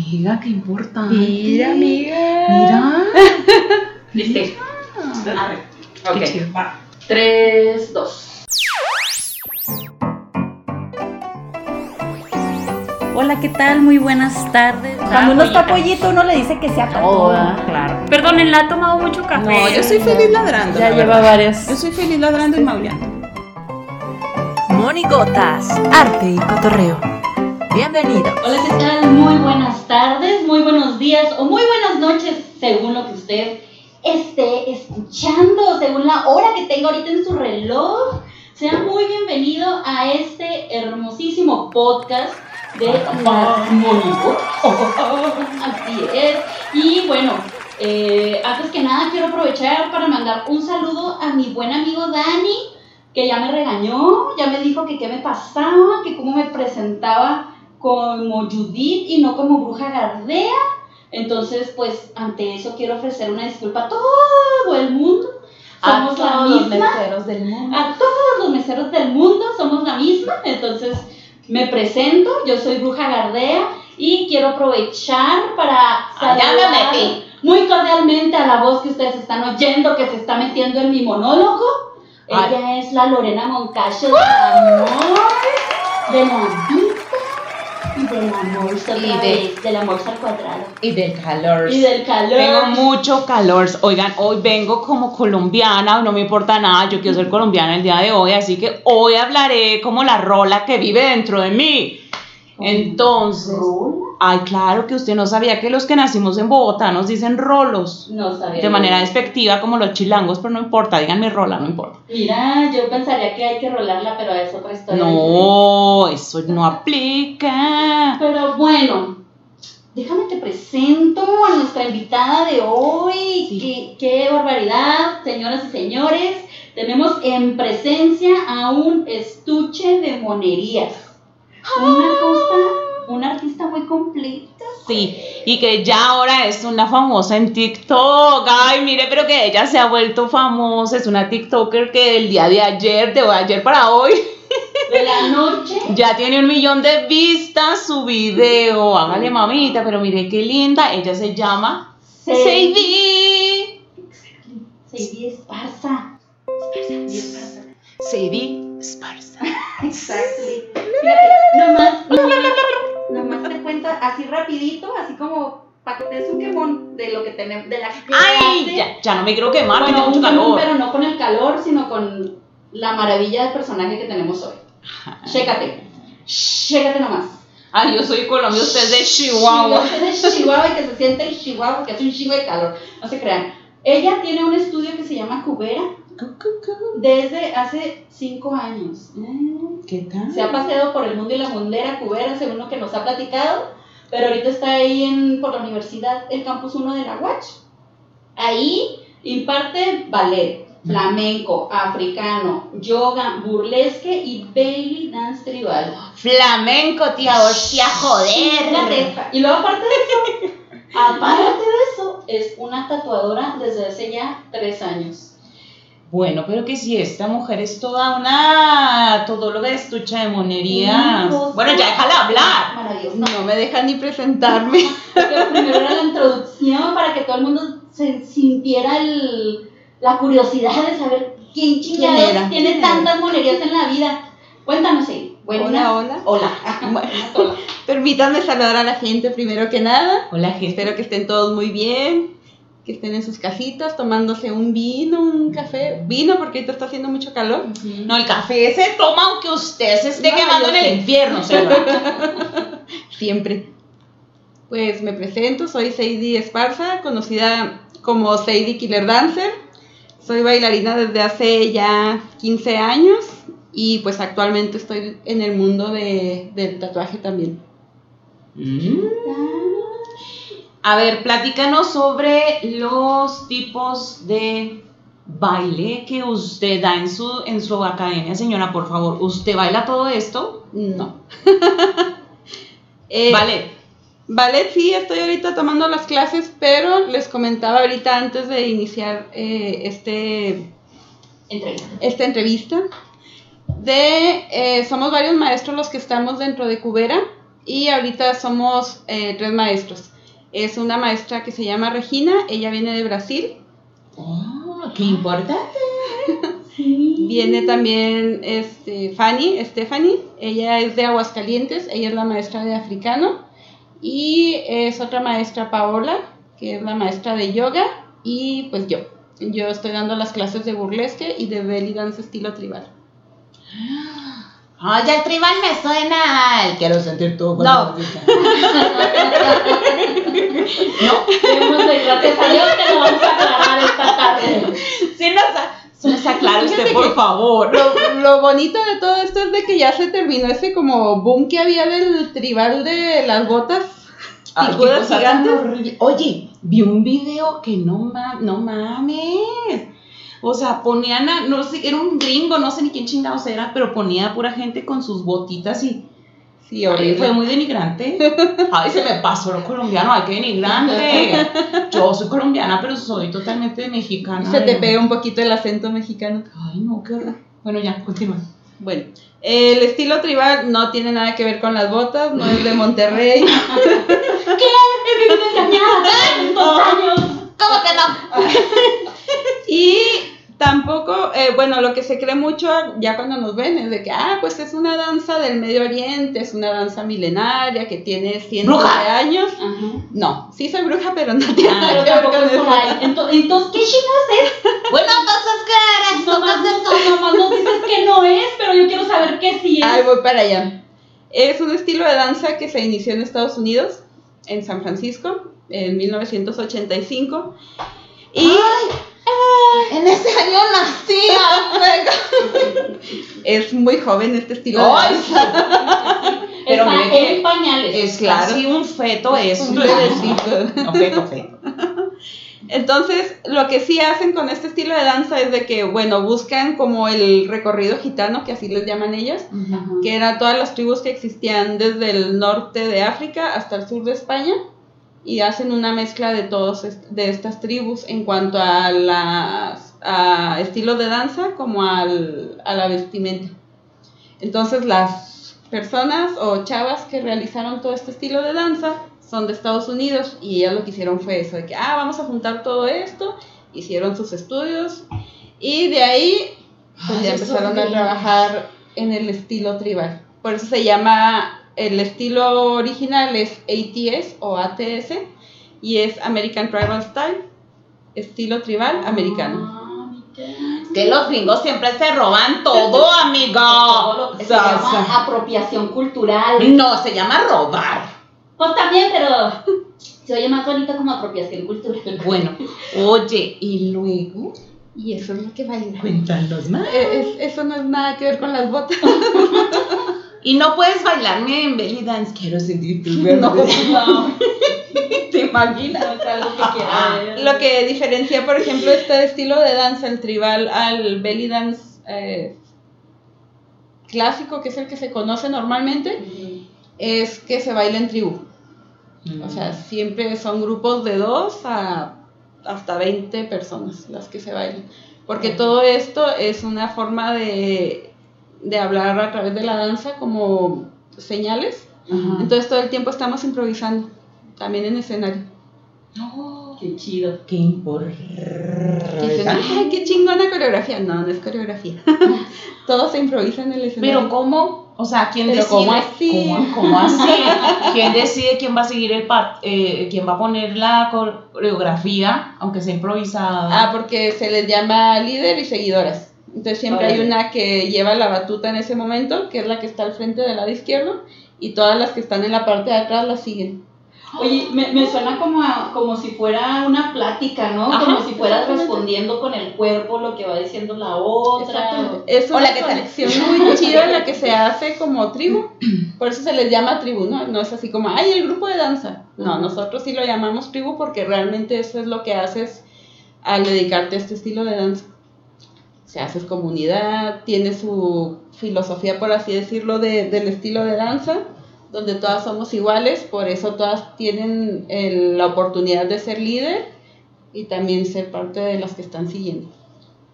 amiga, qué importante. Mira, amiga. Mira. Listo. Ah, A ver. Ok. chido. Va. 3, 2. Hola, ¿qué tal? Muy buenas tardes. Cuando uno está pollito, uno le dice que sea todo. ¿verdad? Claro. Perdonen, la ha tomado mucho café. No, yo soy feliz ladrando. Ya la lleva verdad. varias. Yo soy feliz ladrando y maullando. Monigotas, arte y cotorreo. Bienvenido. Hola, ¿qué tal? Muy buenas tardes, muy buenos días o muy buenas noches, según lo que usted esté escuchando, según la hora que tenga ahorita en su reloj. Sea muy bienvenido a este hermosísimo podcast de Monigotas. Así es. Y bueno, eh, antes que nada quiero aprovechar para mandar un saludo a mi buen amigo Dani, que ya me regañó, ya me dijo que qué me pasaba, que cómo me presentaba como Judith y no como Bruja Gardea. Entonces, pues, ante eso quiero ofrecer una disculpa a todo el mundo. Somos la misma. meseros del mundo. A todos los meseros del mundo somos la misma. Entonces, me presento, yo soy Bruja Gardea y quiero aprovechar para me saludar metí. muy cordialmente a la voz que ustedes están oyendo, que se está metiendo en mi monólogo. Ay. Ella es la Lorena Moncayo del amor, de la vida del amor otra Y de- vez, del amor al cuadrado Y del calor. y del calor. Tengo mucho calor. Oigan, hoy vengo como colombiana, no me importa nada, yo quiero ser colombiana el día de hoy, así que hoy hablaré como la rola que vive dentro de mí. Entonces, ¿Rola? ay, claro que usted no sabía que los que nacimos en Bogotá nos dicen rolos. No sabía. De manera despectiva como los chilangos, pero no importa, díganme rola, no importa. Mira, yo pensaría que hay que rolarla, pero es otra historia. No, eso no aplica. Pero bueno, déjame te presento a nuestra invitada de hoy. Qué, qué barbaridad, señoras y señores. Tenemos en presencia a un estuche de monerías. Una cosa, una artista muy completa. Sí, y que ya ahora es una famosa en TikTok. Ay, mire, pero que ella se ha vuelto famosa. Es una TikToker que el día de ayer, de ayer para hoy, De la noche. ya tiene un millón de vistas su video. Hágale mamita, pero mire qué linda. Ella se llama Sadie. Sadie Esparza. Sadie Esparza. Sadie Esparza. Exactly. Fíjate, nomás, nomás, nomás te cuenta así rapidito, así como para que te des un quemón de lo que tenemos, de la que Ay, hace. ya, ya no me quiero quemar, que Bueno, tengo mucho calor. pero no con el calor, sino con la maravilla del personaje que tenemos hoy. Chécate, chécate nomás. Ay, yo soy de Colombia, usted es de Chihuahua. soy de Chihuahua y que se siente el Chihuahua porque hace un chingo de calor. No se crean. Ella tiene un estudio que se llama Cubera desde hace cinco años. ¿Qué tal? Se ha paseado por el mundo y la mundera cubera, según lo que nos ha platicado, pero ahorita está ahí en, por la universidad, el campus 1 de la UACH. Ahí imparte ballet, flamenco, africano, yoga, burlesque y belly dance tribal. Flamenco, tía, hostia, Fíjate, Y luego aparte de eso, aparte de eso, es una tatuadora desde hace ya tres años. Bueno, pero que si esta mujer es toda una todóloga de estucha de monerías. Bueno, ya déjala hablar. Maravillosa. No me dejan ni presentarme. Porque primero era la introducción para que todo el mundo se sintiera el- la curiosidad de saber quién chingados era? tiene tantas monerías en la vida. Cuéntanos, sí. Buenas. Hola, hola. Hola. Bueno. Hola. Permítanme saludar a la gente primero que nada. Hola, gente. Espero que estén todos muy bien, que estén en sus casitas tomándose un vino, un café. Vino porque ahorita está haciendo mucho calor. No, el café se toma aunque usted se esté No, quemando en el infierno. Siempre. Pues me presento, soy Sadie Esparza, conocida como Sadie Killer Dancer. Soy bailarina desde hace ya 15 años y pues actualmente estoy en el mundo de- del tatuaje también. Mm. A ver, platícanos sobre los tipos de baile que usted da en su, en su academia, señora, por favor. ¿Usted baila todo esto? No. Eh, Vale. Ballet sí, estoy ahorita tomando las clases, pero les comentaba ahorita antes de iniciar eh, este, Entrevista. esta entrevista de, eh, somos varios maestros los que estamos dentro de Cubera y ahorita somos eh, tres maestros. Es una maestra que se llama Regina, ella viene de Brasil. Oh, qué importante. Viene también este, Fanny, Stephanie, ella es de Aguascalientes, ella es la maestra de africano. Y es otra maestra, Paola, que es la maestra de yoga. Y pues yo, yo estoy dando las clases de burlesque y de belly dance estilo tribal. Oye, el tribal me suena al quiero sentir tu No. Tenemos de gracias a Dios que lo vamos a aclarar esta tarde. Sí, nos, aclara usted, por favor. Lo, lo bonito de todo esto es de que ya se terminó ese como boom que había del tribal de las botas Ay, qué picudas cosa tan gigantes. horrible. Oye, vi un video que no, ma no mames. O sea, ponían a, no sé, era un gringo, no sé ni quién chingados era, pero ponía a pura gente con sus botitas y Sí, Ay, fue muy denigrante. Ay, se me pasó lo colombiano, ay, qué denigrante. Yo soy colombiana, pero soy totalmente mexicana. Se te pega un poquito el acento mexicano. Ay, no, qué horror. Bueno, ya, continúa. Bueno, el estilo tribal no tiene nada que ver con las botas, no es de Monterrey. He vivido engañada tantos años. ¿Cómo que no? Y tampoco, eh, bueno, lo que se cree mucho ya cuando nos ven es de que, ah, pues es una danza del Medio Oriente, es una danza milenaria que tiene cientos ¡Bruja! de años. Ajá. No, sí soy bruja, pero no tiene Ah, nada que ver con eso. Entonces, entonces ¿qué chingados es? Bueno, entonces, ¿qué? Nomás, nos- nomás nos dices que no es, pero yo quiero saber qué sí es. Ahí voy para allá. Es un estilo de danza que se inició en Estados Unidos, en San Francisco, en 1985. Y En ese año nací. es muy joven este estilo danza. Pero Está mire que en pañales. Es Claro. casi un feto eso. Un bebecito. Feto, feto. Entonces, lo que sí hacen con este estilo de danza es de que, bueno, buscan como el recorrido gitano, que así les llaman ellos, que eran todas las tribus que existían desde el norte de África hasta el sur de España y hacen una mezcla de todos est- de estas tribus en cuanto a las a estilo de danza como al, a la vestimenta. Entonces las personas o chavas que realizaron todo este estilo de danza son de Estados Unidos y ellas lo que hicieron fue eso, de que, ah, vamos a juntar todo esto, hicieron sus estudios y de ahí pues Ay, ya empezaron a trabajar en el estilo tribal. Por eso se llama, el estilo original es ATS o ATS y es American Tribal Style, estilo tribal americano. Ah. Que los gringos siempre se roban todo, amigo. Todo lo que se llama apropiación cultural. No, se llama robar. Pues también, pero se oye más bonito como apropiación cultural. Bueno, oye, y luego, Y eso es lo que baila. cuéntanos más. Eh, es- eso no es nada que ver con las botas. Y no puedes bailarme en belly dance. Quiero sentir tu No. No, ¿Te imaginas? no es algo que. Lo que diferencia, por ejemplo, este estilo de danza, el tribal, al belly dance eh, clásico, que es el que se conoce normalmente, es que se baila en tribu. O sea, siempre son grupos de dos a hasta 20 personas las que se bailan. Porque todo esto es una forma de, de hablar a través de la danza como señales. Ajá. Entonces todo el tiempo estamos improvisando, también en escenario. Qué chido. Qué importante. ay, qué chingona coreografía. No, no es coreografía. todo se improvisa en el escenario. Pero ¿cómo? O sea, ¿quién Pero decide? ¿cómo así? ¿Cómo, cómo así? ¿Quién decide quién va a seguir el pa- eh, quién va a poner la coreografía, aunque sea improvisada? Ah, porque se les llama líder y seguidoras. Entonces siempre hay una que lleva la batuta en ese momento, que es la que está al frente del lado izquierdo, y todas las que están en la parte de atrás la siguen. Oye, me, me suena como, a- como si fuera una plática, ¿no? Ajá, como si fueras respondiendo con el cuerpo lo que va diciendo la otra. Es una Hola, ¿qué tal? conexión muy chida la que se hace como tribu. Por eso se les llama tribu, ¿no? No es así como, ay, el grupo de danza. No, nosotros sí lo llamamos tribu porque realmente eso es lo que haces al dedicarte a este estilo de danza. O sea, haces comunidad, tiene su filosofía, por así decirlo, de- del estilo de danza, donde todas somos iguales, por eso todas tienen el- la oportunidad de ser líder y también ser parte de las que están siguiendo.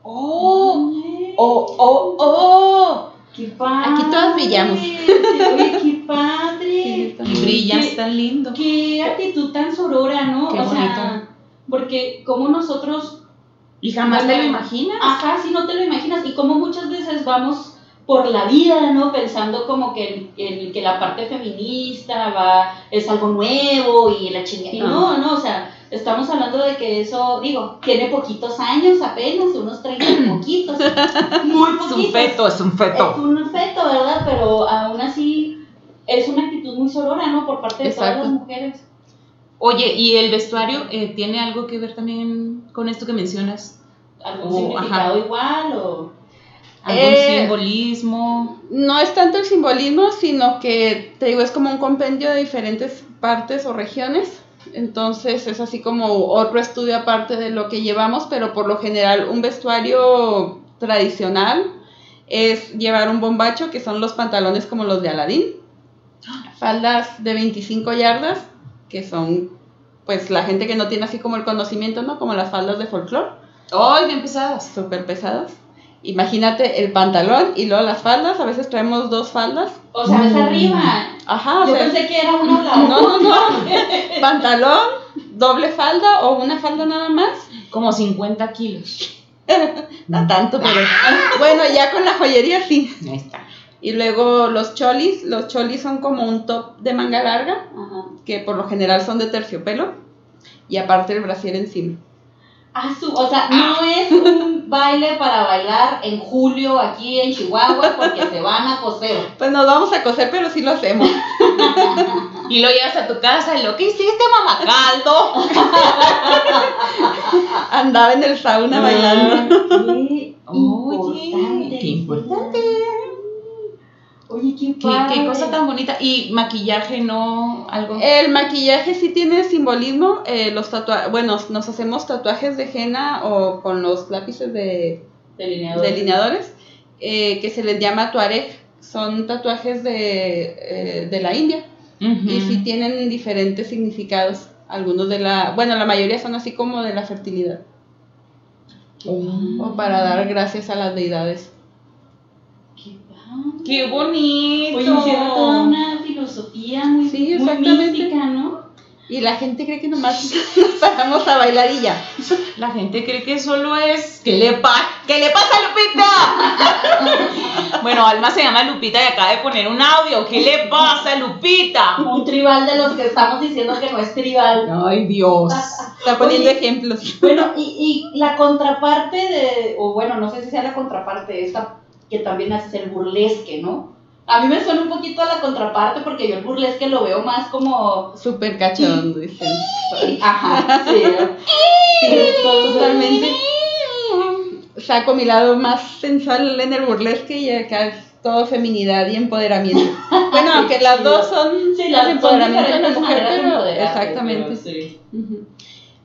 ¡Oh! ¡Oh, oh, oh! ¡Qué padre! Aquí todas brillamos. Oye, qué padre. Sí, Y brillas ¿Qué? tan lindo. Qué actitud tan sorora, ¿no? Qué o sea, bonito. porque como nosotros, Y jamás te lo imaginas. ajá, si no te lo imaginas, y como muchas veces vamos por la vida, ¿no? Pensando como que, el- que la parte feminista va, es algo nuevo y la chingada. Y no, no, o sea, estamos hablando de que eso, digo, tiene poquitos años apenas, unos 30 y poquitos. Muy Es poquitos. un feto, es un Es feto. un feto, ¿verdad? Pero aún así es una actitud muy sorora, ¿no? Por parte de Exacto. todas las mujeres. Oye, ¿y el vestuario eh, tiene algo que ver también con esto que mencionas? ¿Algún Oh, significado ajá. igual o...? ¿Algún Eh, simbolismo? No es tanto el simbolismo, sino que te digo, es como un compendio de diferentes partes o regiones. Entonces es así como otro estudio aparte de lo que llevamos, pero por lo general un vestuario tradicional es llevar un bombacho, que son los pantalones como los de Aladín, faldas de 25 yardas, que son pues la gente que no tiene así como el conocimiento, ¿no? Como las faldas de folclore ¡Ay, bien pesadas! súper pesadas. Imagínate el pantalón y luego las faldas, a veces traemos dos faldas. O sea, es arriba. Ajá, o Yo sea, pensé que era una o la no, no, no. Pantalón, doble falda o una falda nada más. Como 50 kilos. No tanto, pero bueno, ya con la joyería sí. Ahí está. Y luego los cholis, los cholis son como un top de manga larga, Ajá. que por lo general son de terciopelo, y aparte el brasier encima. Ah, su- o sea, no es un baile para bailar en julio aquí en Chihuahua porque se van a coser. Pues nos vamos a coser, pero sí lo hacemos. Y lo llevas a tu casa y lo que hiciste, mamá caldo. Andaba en el sauna bailando. Qué Oye, importante. qué importante. Oye, qué Qué, padre. qué cosa tan bonita. Y maquillaje, no algo. El maquillaje sí tiene simbolismo. eh, los tatua bueno, nos hacemos tatuajes de henna o con los lápices de Delineador. delineadores eh, que se les llama tuareg. Son tatuajes de, eh, de la India y sí tienen diferentes significados. Algunos de la, bueno, la mayoría son así como de la fertilidad o para dar gracias a las deidades. Qué bonito. Oye, toda una filosofía muy, Sí, muy exactamente. mística, ¿no? Y la gente cree que nomás nos paramos a bailar y ya. La gente cree que solo es. ¿Qué le, pa ¿Qué le pasa a Lupita? bueno, Alma se llama Lupita y acaba de poner un audio. ¿Qué le pasa, Lupita? Un tribal de los que estamos diciendo que no es tribal. Ay, Dios. Está poniendo Oye. ejemplos. Bueno, y, y la contraparte de, o bueno, no sé si sea la contraparte, esta que también hace el burlesque, ¿no? A mí me suena un poquito a la contraparte porque yo el burlesque lo veo más como... Súper cachondo, dicen. Ajá, sí. Sí, totalmente. Saco mi lado más sensual en el burlesque y acá es todo feminidad y empoderamiento. Bueno, aunque las dos son Sí, las empoderamiento de la mujer, pero exactamente. pero sí.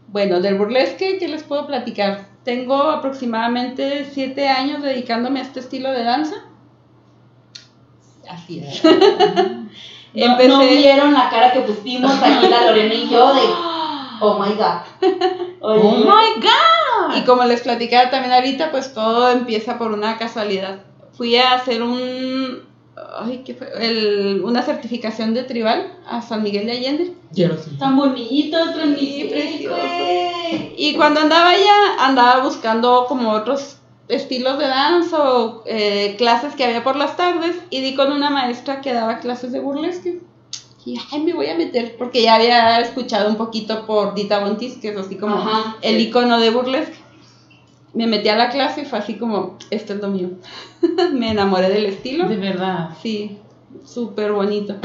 Bueno, del burlesque, ¿qué les puedo platicar? Tengo aproximadamente siete años dedicándome a este estilo de danza. Así es. No, Empecé- no vieron la cara que pusimos aquí la Lorena y yo de, oh my god. Oye, Oh my God. Y como les platicaba también ahorita, pues todo empieza por una casualidad. Fui a hacer un, ay, ¿qué fue? El- una certificación de tribal a San Miguel de Allende. tan bonito, Sí, transmitir, precioso. Y cuando andaba allá, andaba buscando como otros estilos de danza o eh, clases que había por las tardes y di con una maestra que daba clases de burlesque. Y ay, me voy a meter, porque ya había escuchado un poquito por Dita Bontis, que es así como Ajá, el sí. icono de burlesque. Me metí a la clase y fue así como, esto es lo mío. me enamoré del estilo. De verdad. Sí, súper bonito.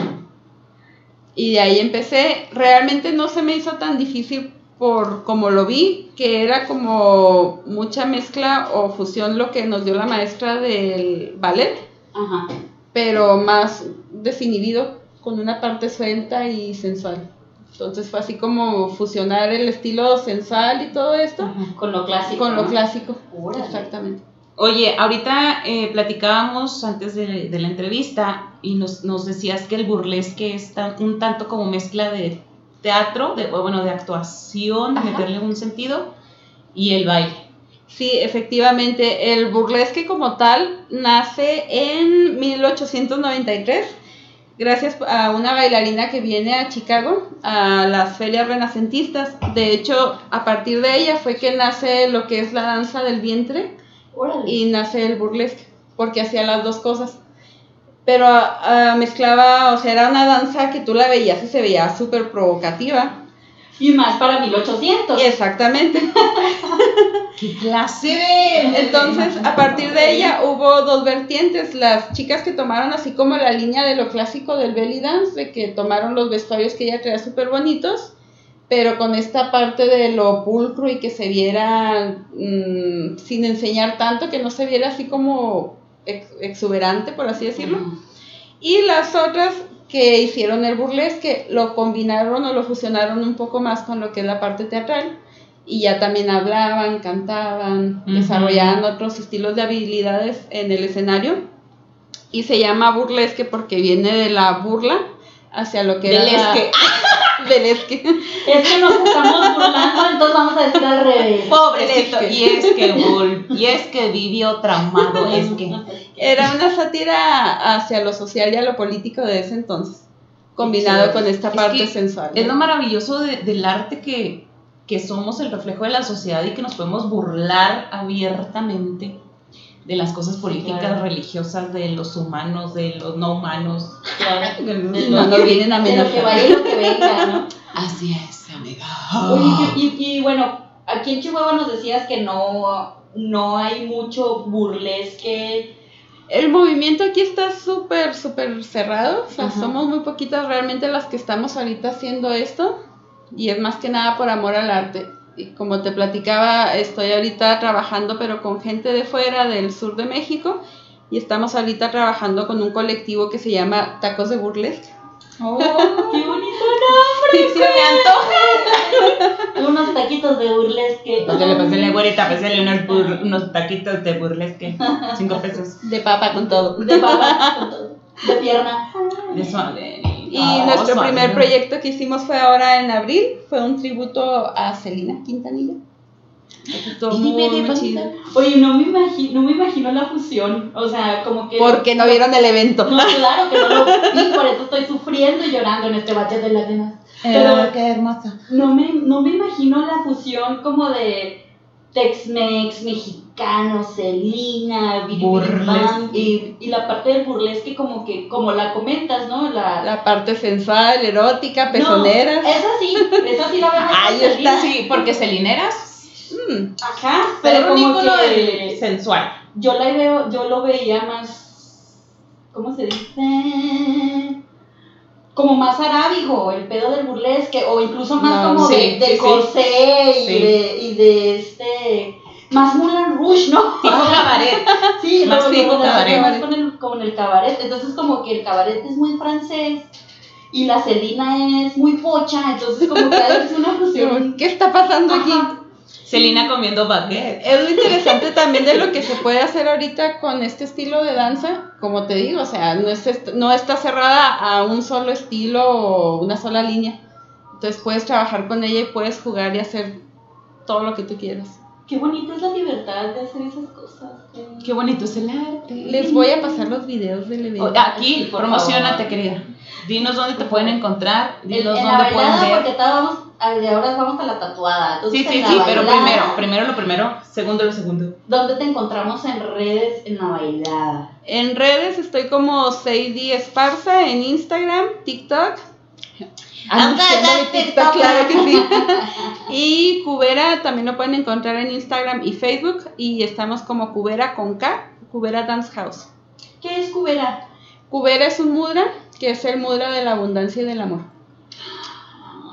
Y de ahí empecé. Realmente no se me hizo tan difícil por como lo vi, que era como mucha mezcla o fusión lo que nos dio la maestra del ballet, Ajá. pero más desinhibido, con una parte suelta y sensual. Entonces fue así como fusionar el estilo sensual y todo esto Con lo clásico. con lo ¿no? clásico. Órale. Exactamente. Oye, ahorita eh, platicábamos antes de, de la entrevista y nos, nos decías que el burlesque es tan- un tanto como mezcla de teatro, de, bueno, de actuación, de Ajá. meterle un sentido, y el baile. Sí, efectivamente, el burlesque como tal nace en 1893 gracias a una bailarina que viene a Chicago a las ferias renacentistas. De hecho, a partir de ella fue que nace lo que es la danza del vientre y nace el burlesque, porque hacía las dos cosas. Pero ah, mezclaba, o sea, era una danza que tú la veías y se veía súper provocativa. Y más para 1800. Exactamente. ¿Qué clase de...? Entonces, a partir de ella hubo dos vertientes. Las chicas que tomaron así como la línea de lo clásico del belly dance, de que tomaron los vestuarios que ella traía súper bonitos, pero con esta parte de lo pulcro y que se viera mm, sin enseñar tanto, que no se viera así como ex- exuberante, por así decirlo. Y las otras que hicieron el burlesque lo combinaron o lo fusionaron un poco más con lo que es la parte teatral. Y ya también hablaban, cantaban, Ujú. desarrollaban otros estilos de habilidades en el escenario. Y se llama burlesque porque viene de la burla hacia lo que Del era la- esque. Es que nos estamos burlando, entonces vamos a decir al revés. Pobrecito. Es que- Y es que, y es que vivió traumado, es que... Era una sátira hacia lo social y a lo político de ese entonces, combinado Sí. con esta Es parte sensual. Es lo maravilloso de- del arte que, que somos el reflejo de la sociedad y que nos podemos burlar abiertamente de las cosas políticas, claro. religiosas, de los humanos, de los no humanos. Claro. No vienen a de lo que amenazar. vaya y lo que venga, ¿no? Así es, amiga. Oye, y, y- y bueno, aquí en Chihuahua nos decías que no, no hay mucho burlesque. El movimiento aquí está súper, súper cerrado. O sea, Ajá. somos muy poquitas realmente las que estamos ahorita haciendo esto. Y es más que nada por amor al arte. Como te platicaba, estoy ahorita trabajando, pero con gente de fuera, del sur de México. Y estamos ahorita trabajando con un colectivo que se llama Tacos de Burlesque. ¡Oh, qué bonito Sí, se me antoja. nombre! Unos taquitos de burlesque. Pásale, pásale, güerita, pásale unos, bur- unos taquitos de burlesque. Cinco pesos. De papa con todo. De papa, con todo, de pierna. De suave. Y nuestro primer proyecto que hicimos fue ahora en abril. Fue un tributo a Celina Quintanilla. Estuvo Dime muy, chido. Oye, no me, imagino, no me imagino la fusión. O sea, como que. Porque no vieron el evento. No, claro que no lo vi, por eso estoy sufriendo y llorando en este bache de lágrimas. Pero qué hermosa. no me, no me imagino la fusión como de Tex-Mex, mexicano, Selena, Burlesque. y, y la parte del burlesque como que, como la comentas, ¿no? La, La parte sensual, erótica, No, pezoneras. esa sí, esa sí la veo más Ahí está. Selena. Sí, porque celineras. Mm, Ajá, Pero pero un como que del sensual. yo la veo, yo lo veía más, ¿cómo se dice? Como más arábigo, el pedo del burlesque, o incluso más No, como sí, de, de sí, sí. corsé y, Sí. de, y de este, más Moulin Rouge, ¿no? Tipo cabaret. Sí, Más lo tipo cabaret. más con el, con el cabaret. Entonces, como que el cabaret es muy francés y la Celina es muy pocha, entonces, como que es una fusión. ¿Qué está pasando aquí? Celina comiendo baguette. Es lo interesante también de lo que se puede hacer ahorita con este estilo de danza, como te digo, o sea, no, es, est- no está cerrada a un solo estilo o una sola línea. Entonces puedes trabajar con ella y puedes jugar y hacer todo lo que tú quieras. Qué bonita es la libertad de hacer esas cosas. Qué bonito es el arte. Les voy a pasar los videos del evento. O- Aquí, Sí, por promocionate, favor. querida. Dinos dónde te pueden encontrar, En, dinos en la dónde pueden bailada, ver. porque ahora vamos, a- de ahora vamos a la tatuada. Entonces, Sí, sí, en la sí, pero primero, primero lo primero, segundo lo segundo. ¿Dónde te encontramos en redes en la bailada? En redes estoy como Sadie Esparza en Instagram, TikTok. Anunciando mi TikTok, claro que sí. Y Cubera también lo pueden encontrar en Instagram y Facebook. Y estamos como Cubera con K, Cubera Dance House. ¿Qué es Cubera? Cubera es un mudra, que es el mudra de la abundancia y del amor.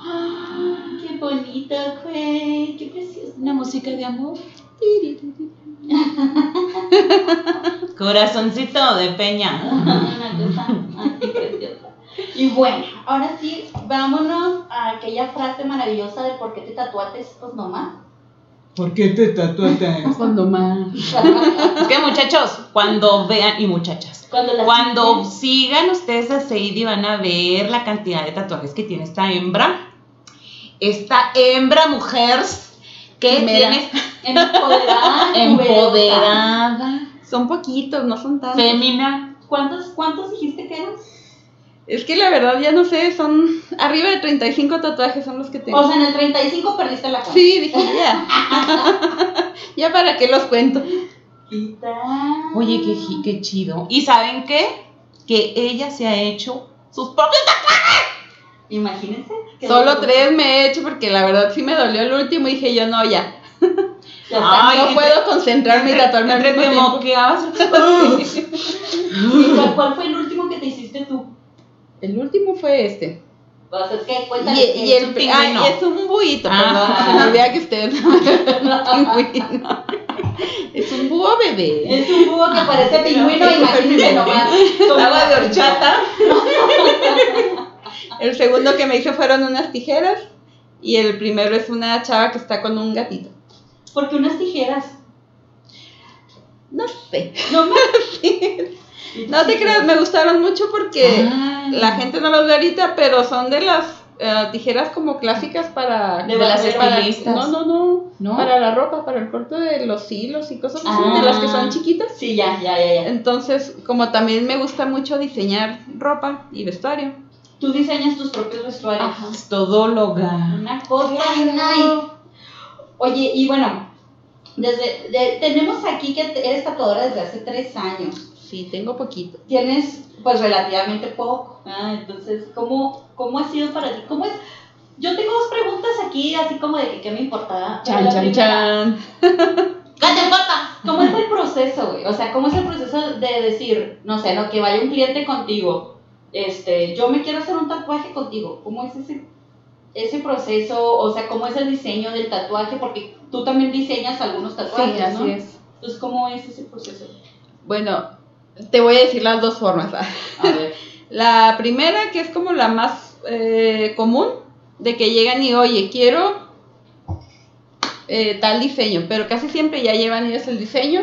Ah, qué bonito, güey, qué precioso. Una música de amor. Corazoncito de peña. Y bueno, ahora sí, vámonos a aquella frase maravillosa de por qué te tatuaste pues nomás. ¿Por qué te tatuaste? Cuando más. Es que muchachos, cuando vean, y muchachas, Cuando cuando sigan ustedes a Sadie van a ver la cantidad de tatuajes que tiene esta hembra. Esta hembra mujer que tiene Empoderada. Empoderada. Son poquitos, no son tantos. Fémina. ¿Cuántos, ¿Cuántos dijiste que eran? Es que la verdad ya no sé, son arriba de 35 tatuajes son los que tengo. O sea, en el 35 perdiste la cuenta. sí, dije, ya. ya para qué los cuento. Oye, qué, qué chido. ¿Y saben qué? Que ella se ha hecho sus propios Imagínense. que- Solo tres me he hecho porque la verdad sí me dolió el último y dije yo no, ya. Ya está. Ay, no entre- puedo concentrarme y tatuarme al Entre mismo te tiempo. moqueabas. ¿Y cuál fue el último que te hiciste tú? El último fue este. O sea, es que Y, que- el un ah, y es un buito, Ah. perdón. Se me olvida que usted un pingüino. Es un búho bebé. Es un búho que parece pingüino, imagínense nomás. Agua de horchata. El segundo que me hice fueron unas tijeras. Y el primero es una chava que está con un gatito. Porque unas tijeras. No sé. No me. No te creas, me gustaron mucho porque Ah. la gente no los ve ahorita, pero son de las eh, tijeras como clásicas para... De las estilistas. No, no, no, ¿No? Para la ropa, para el corte de los hilos y cosas así, Ah. de las que son chiquitas. Sí, ya, ya, ya, ya. Entonces, como también me gusta mucho diseñar ropa y vestuario. Tú diseñas tus propios vestuarios. Es todóloga. Una cosa. Oye, y bueno, desde de- tenemos aquí que eres tatuadora desde hace tres años. Sí, tengo poquito. Tienes, pues, relativamente poco. Ah, entonces, ¿cómo, ¿cómo ha sido para ti? ¿Cómo es? Yo tengo dos preguntas aquí, así como de que qué me importa. Pero Chan, chan, primera, chan. ¡Cállate, papá! ¿Cómo es el proceso, güey? O sea, ¿cómo es el proceso de decir, no sé, no, que vaya un cliente contigo, este, yo me quiero hacer un tatuaje contigo? ¿Cómo es ese, ese proceso? O sea, ¿cómo es el diseño del tatuaje? Porque tú también diseñas algunos tatuajes, Sí, así ¿no? es. Entonces, ¿cómo es ese proceso? Bueno, te voy a decir las dos formas. A ver. La primera, que es como la más eh, común, de que llegan y, oye, quiero eh, tal diseño, pero casi siempre ya llevan ellos el diseño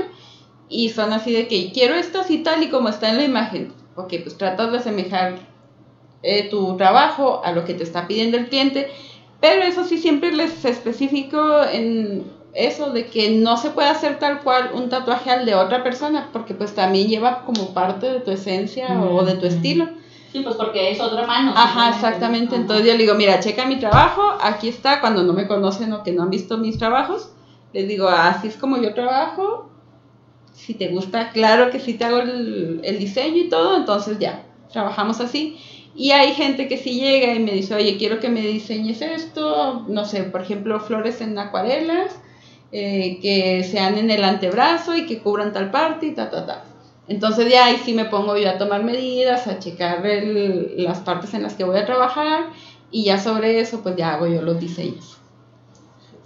y son así de que quiero esto así tal y como está en la imagen. Ok, pues tratas de asemejar eh, tu trabajo a lo que te está pidiendo el cliente, pero eso sí siempre les especifico en eso de que no se puede hacer tal cual un tatuaje al de otra persona, porque pues también lleva como parte de tu esencia o de tu estilo. Sí, pues porque es otra mano. Ajá, exactamente. ¿no? Entonces yo le digo, mira, checa mi trabajo, aquí está, cuando no me conocen o que no han visto mis trabajos, les digo, así es como yo trabajo, si te gusta, claro que sí te hago el, el diseño y todo, entonces ya, trabajamos así. Y hay gente que sí llega y me dice, oye, quiero que me diseñes esto, no sé, por ejemplo, flores en acuarelas, eh, que sean en el antebrazo y que cubran tal parte y ta, ta, ta. Entonces ya ahí sí me pongo yo a tomar medidas, a checar el- las partes en las que voy a trabajar y ya sobre eso pues ya hago yo los diseños.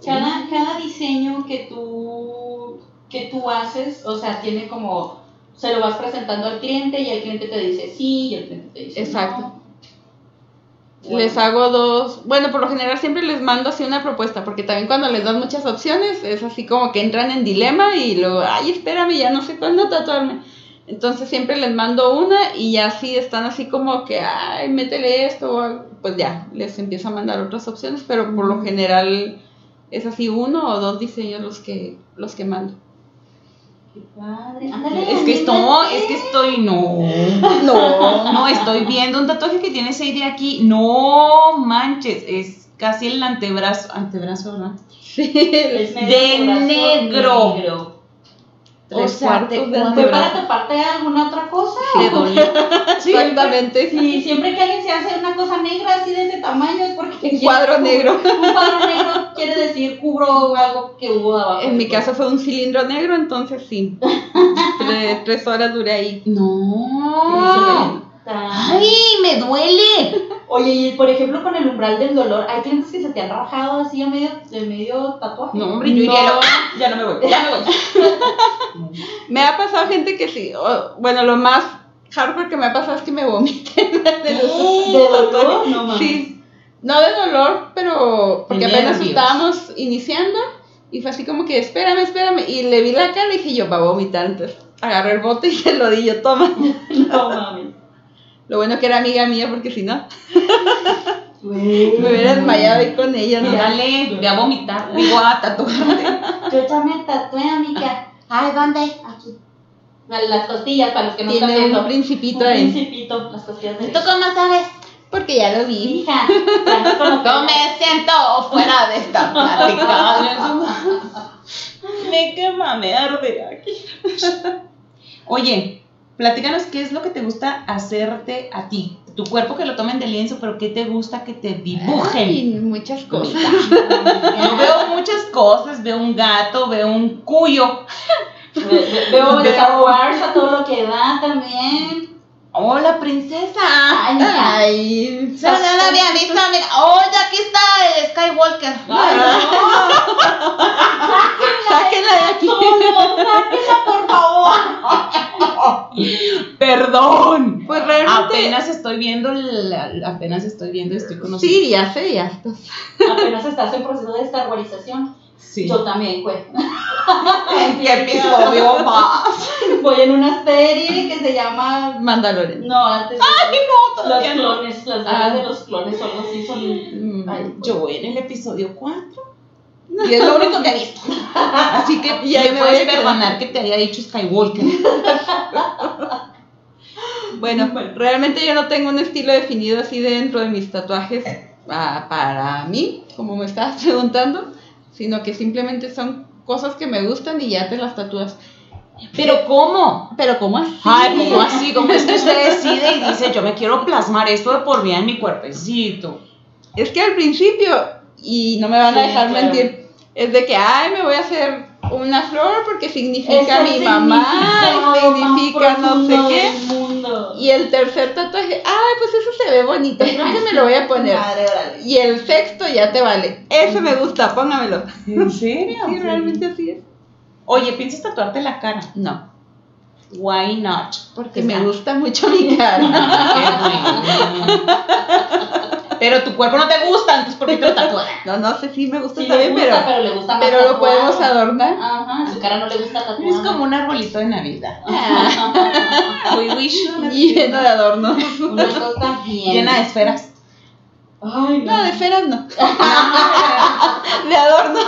Cada, cada diseño que tú, que tú haces, o sea, tiene como, se lo vas presentando al cliente y el cliente te dice sí y el cliente te dice Exacto. no. Les hago dos, bueno, por lo general siempre les mando así una propuesta, porque también cuando les das muchas opciones es así como que entran en dilema y luego, ay, espérame, ya no sé cuándo tatuarme. Entonces siempre les mando una y ya si están así como que, ay, métele esto, pues ya, les empiezo a mandar otras opciones, pero por lo general es así uno o dos diseños los que, los que mando. Qué padre. Ándale, Es que estoy, es que estoy, no. No, No, estoy viendo un tatuaje que tiene Sadie aquí. No manches, es casi el antebrazo, antebrazo, ¿verdad? sí, Es de negro. negro. tres O sea, te- de ¿fue ¿Fue para taparte alguna otra cosa? Te dolió. Exactamente, Sí, siempre que alguien se hace una cosa negra así de ese tamaño es porque... Un quiere- cuadro negro. Un cuadro negro quiere decir cubro algo que hubo abajo. En mi caso fue un cilindro negro, entonces sí. Tres, tres horas duré ahí. No. Ay, me duele. Oye, y por ejemplo con el umbral del dolor, hay clientes que se te han rajado así a medio, de medio tatuaje. No, hombre, yo iría. No. Ya no me voy, ya me voy. Me ha pasado gente que sí. o- bueno, lo más hardcore que me ha pasado es que me vomiten. de ¿De dolor? No mames. Sí. No de dolor, pero porque apenas nervios. estábamos iniciando y fue así como que espérame, espérame. Y le vi la cara y dije yo, va a vomitar. Entonces agarré el bote y se lo di yo, toma. No mames. Lo bueno que era amiga mía porque si no. Me hubiera desmayado ahí con ella, ¿no? Dale, voy a vomitar, digo a tatuarte. Yo también tatué, amiga. Ay, ¿dónde? Aquí. Las costillas, para los que no están Tiene viendo. un principito Un ahí. principito, las costillas de ¿Tú cómo sabes? Porque ya lo vi. Hija, No me siento fuera de esta plática. me quema, me arde aquí. Oye, platícanos qué es lo que te gusta hacerte a ti. Tu cuerpo que lo tomen de lienzo, pero qué te gusta que te dibujen. Ay, muchas cosas. Yo veo muchas cosas, veo un gato, veo un cuyo. Ve- ve- Veo Star Wars a todo lo que da también. Hola, princesa. Ay. Ay, Pero no la había visto, amiga. Oye, aquí está el Skywalker. sáquenla de aquí. Sáquenla, por favor. Perdón. Pues realmente. Apenas estoy viendo, la- apenas estoy viendo y estoy conociendo. Sí, ya sé, ya estás. Apenas estás en proceso de Star Warización. Sí. Yo también, pues. ¿En qué episodio más? Voy en una serie que se llama. Mandalorian. No, antes. Ay, no, Los todavía no. clones, las Ah. de los clones algo así son. Mm, Ay, Yo voy en el episodio 4. Y es lo único que he visto. Así que Y ahí ya me me voy a puedes perdonar que te haya dicho Skywalker. Bueno, realmente yo no tengo un estilo definido así dentro de mis tatuajes ah, para mí, como me estabas preguntando, sino que simplemente son cosas que me gustan y ya te las tatúas. Pero ¿cómo? Pero ¿cómo así? Ay, ¿cómo así? ¿Cómo es que usted decide y dice, yo me quiero plasmar esto de por vida en mi cuerpecito? Es que al principio, y no me van a Sí, dejar claro. mentir, es de que, ay, me voy a hacer una flor porque significa mi mamá, significa no sé qué. mundo. Y el tercer tatuaje, ay, pues eso se ve bonito, creo que me lo voy a poner. Madre, órale. Y el sexto ya te vale. Ese me gusta, póngamelo. ¿En serio? Sí, realmente así es. Oye, ¿piensas tatuarte la cara? No, Why not? porque me gusta mucho mi cara. Pero tu cuerpo no te gusta, entonces ¿por qué te lo tatúas? No, no sé si me gusta Sí, también, le gusta, pero, pero le gusta más pero lo podemos adornar. Ajá, su cara no le gusta tatuar. Es como un arbolito de Navidad. We wish Lleno de adornos. Una cosa bien. Llena de esferas. Ay, no. No, de esferas no. De adornos.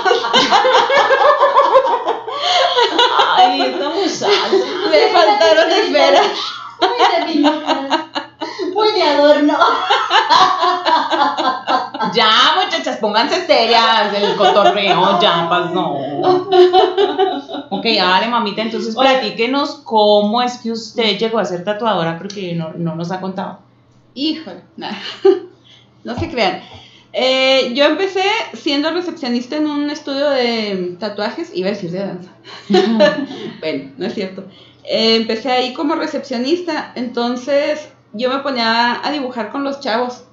Ay, esta muchacha. Me faltaron esferas. Muy Muy de adorno. Ya, muchachas, pónganse serias. El cotorreo ya pasó. Ok, dale, mamita. Entonces, platíquenos cómo es que usted llegó a ser tatuadora, porque no, no nos ha contado. Híjole, no se crean. Eh, yo empecé siendo recepcionista en un estudio de tatuajes, iba a decir de danza. bueno, no es cierto. Eh, empecé ahí como recepcionista, entonces yo me ponía a dibujar con los chavos.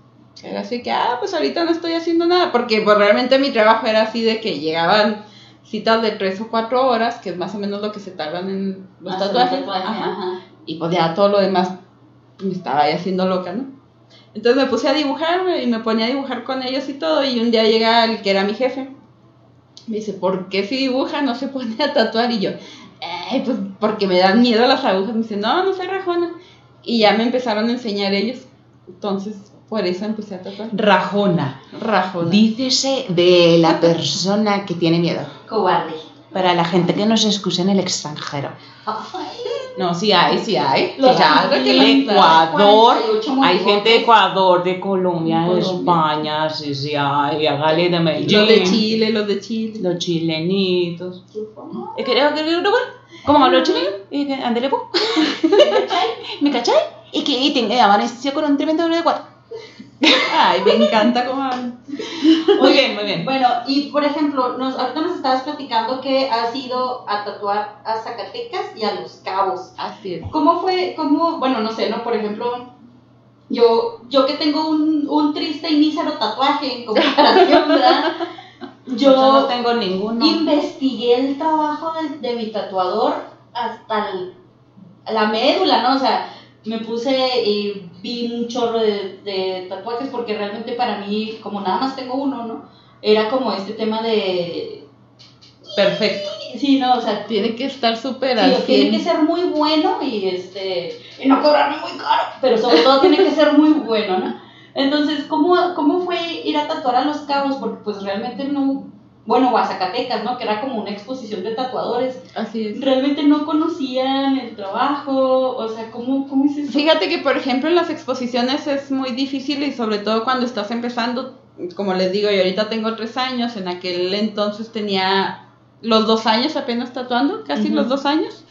Era así que, ah, pues ahorita no estoy haciendo nada, porque pues realmente mi trabajo era así de que llegaban citas de tres o cuatro horas, que es más o menos lo que se tardan en los tatuajes. tatuaje, Ajá. ajá. Y pues ya todo lo demás me estaba ahí haciendo loca, ¿no? Entonces me puse a dibujar y me ponía a dibujar con ellos y todo. Y un día llega el que era mi jefe. Me dice, ¿por qué si dibuja no se pone a tatuar? Y yo, "Ay, pues porque me dan miedo las agujas. Me dice, no, no se rajona. Y ya me empezaron a enseñar ellos. Entonces, por eso empecé a tatuar. Rajona. Rajona. Dícese de la persona que tiene miedo. Cobarde. Para la gente que nos escucha en el extranjero. No, sí hay, sí hay. Los hay, sí, Ecuador. 48 Hay gente de Ecuador, de Colombia, de. España, sí, sí hay. Hágale de Medellín. Los de Chile, los de Chile. Los chilenitos. ¿Y qué- qué- ¿Cómo hablo chileno? ¿Y qué- Ándele, po. ¿Me cachai? Y que y tengo- amaneció con un tremendo dolor de cuatro. Ay, me encanta cómo hablan. Muy bien, muy bien. Bueno, y por ejemplo, nos, ahorita nos estabas platicando que has ido a tatuar a Zacatecas y a Los Cabos. Así es. ¿Cómo fue, cómo, bueno, no sé, ¿no? Por ejemplo, yo, yo que tengo un, un triste y mísero tatuaje en comparación, ¿verdad? Yo no Yo tengo ninguno. investigué el trabajo de, de mi tatuador hasta el- la médula, ¿no? O sea, me puse y vi un chorro de, de tatuajes porque realmente para mí, como nada más tengo uno, ¿no? Era como este tema de... Perfecto. Sí, no, o sea, Tiene que estar súper Sí, tiene 100. que ser muy bueno y este y no cobrarme muy caro, pero sobre todo tiene que ser muy bueno, ¿no? Entonces, ¿cómo, ¿cómo fue ir a tatuar a Los Cabos? Porque pues realmente no, bueno, o a Zacatecas, ¿no? Que era como una exposición de tatuadores. Así es. Realmente no conocían el trabajo, o sea, ¿cómo, cómo es eso? Fíjate que, por ejemplo, en las exposiciones es muy difícil y sobre todo cuando estás empezando, como les digo, yo ahorita tengo tres años, en aquel entonces tenía los dos años apenas tatuando, casi Ujú. los dos años.